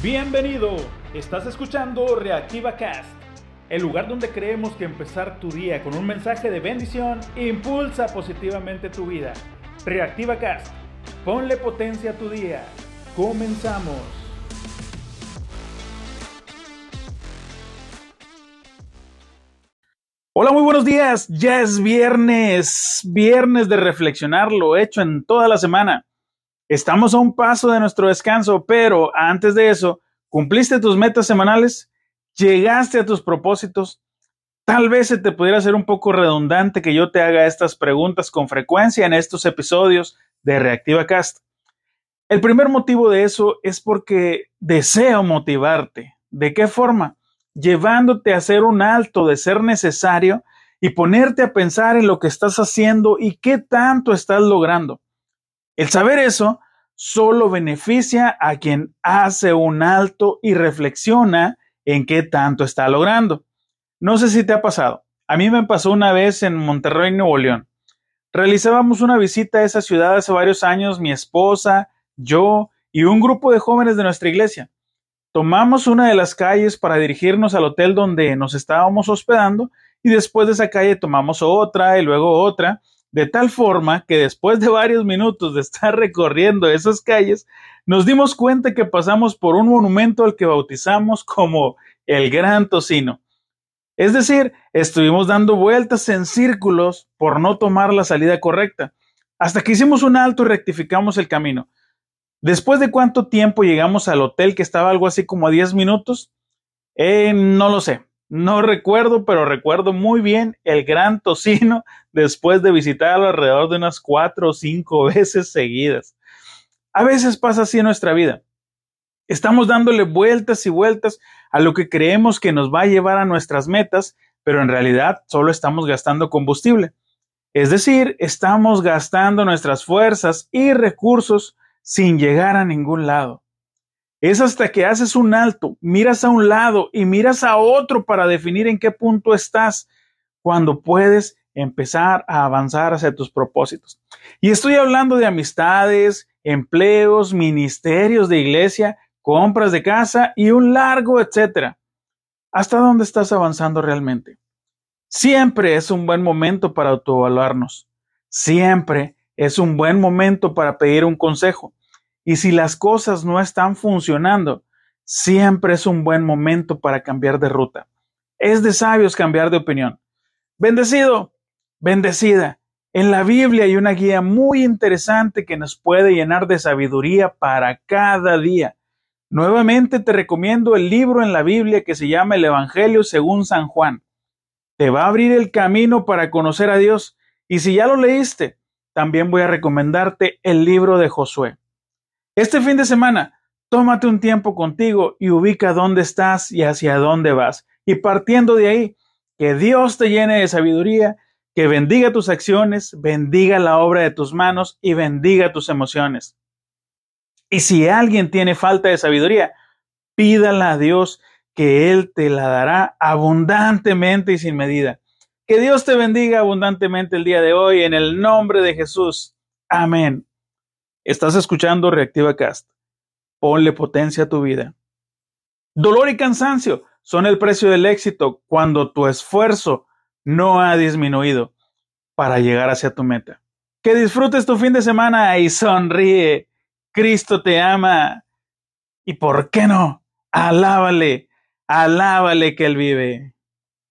Bienvenido, estás escuchando Reactiva Cast, el lugar donde creemos que empezar tu día con un mensaje de bendición impulsa positivamente tu vida. Reactiva Cast, ponle potencia a tu día. Comenzamos. Hola, muy buenos días. Ya es viernes, viernes de reflexionar lo hecho en toda la semana. Estamos a un paso de nuestro descanso, pero antes de eso, ¿cumpliste tus metas semanales? ¿Llegaste a tus propósitos? Tal vez se te pudiera hacer un poco redundante que yo te haga estas preguntas con frecuencia en estos episodios de Reactiva Cast. El primer motivo de eso es porque deseo motivarte. ¿De qué forma? Llevándote a hacer un alto de ser necesario y ponerte a pensar en lo que estás haciendo y qué tanto estás logrando. El saber eso solo beneficia a quien hace un alto y reflexiona en qué tanto está logrando. No sé si te ha pasado. A mí me pasó una vez en Monterrey, Nuevo León. Realizábamos una visita a esa ciudad hace varios años, mi esposa, yo y un grupo de jóvenes de nuestra iglesia. Tomamos una de las calles para dirigirnos al hotel donde nos estábamos hospedando y después de esa calle tomamos otra y luego otra de tal forma que después de varios minutos de estar recorriendo esas calles, nos dimos cuenta que pasamos por un monumento al que bautizamos como el Gran Tocino. Es decir, estuvimos dando vueltas en círculos por no tomar la salida correcta, hasta que hicimos un alto y rectificamos el camino. Después de cuánto tiempo llegamos al hotel que estaba algo así como a 10 minutos, eh, no lo sé, no recuerdo, pero recuerdo muy bien el gran tocino después de visitarlo alrededor de unas cuatro o cinco veces seguidas. A veces pasa así en nuestra vida. Estamos dándole vueltas y vueltas a lo que creemos que nos va a llevar a nuestras metas, pero en realidad solo estamos gastando combustible. Es decir, estamos gastando nuestras fuerzas y recursos sin llegar a ningún lado. Es hasta que haces un alto, miras a un lado y miras a otro para definir en qué punto estás cuando puedes empezar a avanzar hacia tus propósitos. Y estoy hablando de amistades, empleos, ministerios de iglesia, compras de casa y un largo etcétera. ¿Hasta dónde estás avanzando realmente? Siempre es un buen momento para autoevaluarnos. Siempre es un buen momento para pedir un consejo. Y si las cosas no están funcionando, siempre es un buen momento para cambiar de ruta. Es de sabios cambiar de opinión. Bendecido, bendecida. En la Biblia hay una guía muy interesante que nos puede llenar de sabiduría para cada día. Nuevamente te recomiendo el libro en la Biblia que se llama El Evangelio según San Juan. Te va a abrir el camino para conocer a Dios y si ya lo leíste, también voy a recomendarte el libro de Josué. Este fin de semana, tómate un tiempo contigo y ubica dónde estás y hacia dónde vas. Y partiendo de ahí, que Dios te llene de sabiduría, que bendiga tus acciones, bendiga la obra de tus manos y bendiga tus emociones. Y si alguien tiene falta de sabiduría, pídala a Dios que Él te la dará abundantemente y sin medida. Que Dios te bendiga abundantemente el día de hoy en el nombre de Jesús. Amén. Estás escuchando Reactiva Cast. Ponle potencia a tu vida. Dolor y cansancio son el precio del éxito cuando tu esfuerzo no ha disminuido para llegar hacia tu meta. Que disfrutes tu fin de semana y sonríe. Cristo te ama. Y por qué no, alábale, alábale que Él vive.